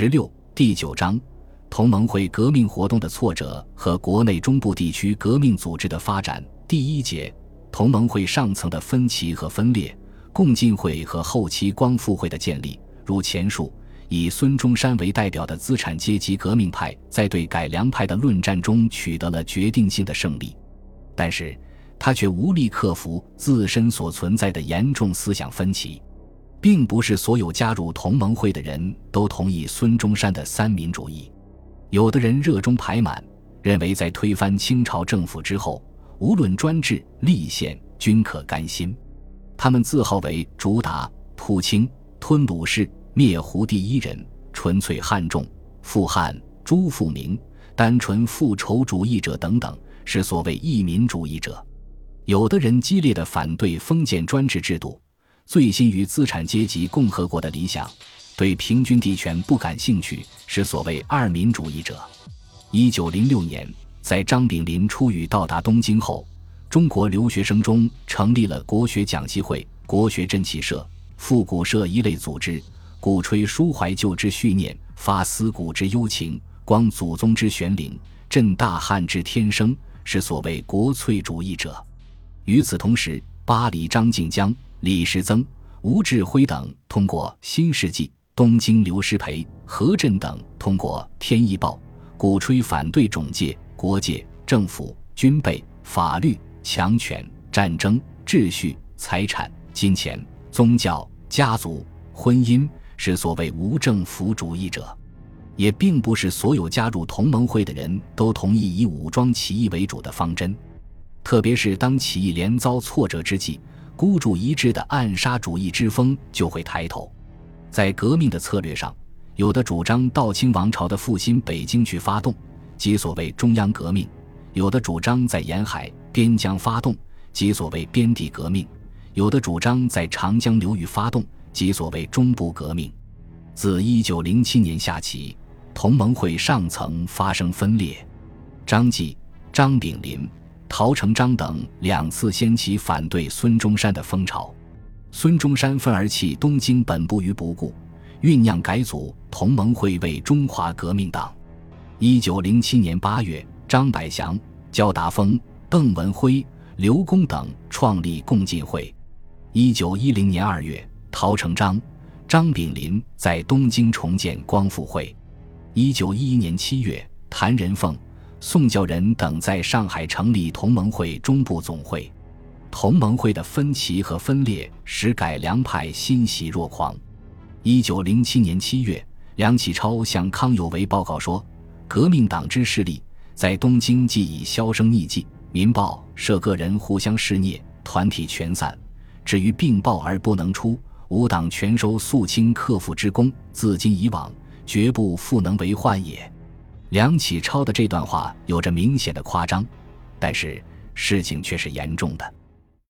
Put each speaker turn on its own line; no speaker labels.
十六第九章，同盟会革命活动的挫折和国内中部地区革命组织的发展。第一节，同盟会上层的分歧和分裂，共进会和后期光复会的建立。如前述，以孙中山为代表的资产阶级革命派在对改良派的论战中取得了决定性的胜利，但是他却无力克服自身所存在的严重思想分歧。并不是所有加入同盟会的人都同意孙中山的三民主义，有的人热衷排满，认为在推翻清朝政府之后，无论专制、立宪均可甘心。他们自号为主打普清、吞鲁氏、灭胡第一人、纯粹汉众、复汉、朱复明、单纯复仇主义者等等，是所谓异民主义者。有的人激烈的反对封建专制制度。醉心于资产阶级共和国的理想，对平均地权不感兴趣，是所谓二民主义者。一九零六年，在张炳麟出狱到达东京后，中国留学生中成立了国学讲习会、国学振气社、复古社一类组织，鼓吹抒怀旧之绪念，发思古之幽情，光祖宗之玄灵，振大汉之天生，是所谓国粹主义者。与此同时，巴黎张静江。李时增、吴志辉等通过《新世纪》，东京刘师培、何震等通过《天意报》，鼓吹反对种界、国界、政府、军备、法律、强权、战争、秩序、财产、金钱、宗教、家族、婚姻，是所谓无政府主义者。也并不是所有加入同盟会的人都同意以武装起义为主的方针，特别是当起义连遭挫折之际。孤注一掷的暗杀主义之风就会抬头，在革命的策略上，有的主张道清王朝的复兴北京去发动，即所谓中央革命；有的主张在沿海边疆发动，即所谓边地革命；有的主张在长江流域发动，即所谓中部革命。自一九零七年夏起，同盟会上层发生分裂，张继、张炳麟。陶成章等两次掀起反对孙中山的风潮，孙中山愤而弃东京本部于不顾，酝酿改组同盟会为中华革命党。一九零七年八月，张百祥、焦达峰、邓文辉、刘公等创立共进会。一九一零年二月，陶成章、张炳麟在东京重建光复会。一九一一年七月，谭仁凤。宋教仁等在上海成立同盟会中部总会，同盟会的分歧和分裂使改良派欣喜若狂。一九零七年七月，梁启超向康有为报告说：“革命党之势力在东京既已销声匿迹，民报社个人互相施虐，团体全散。至于并报而不能出，吾党全收肃清克复之功，自今以往，绝不复能为患也。”梁启超的这段话有着明显的夸张，但是事情却是严重的。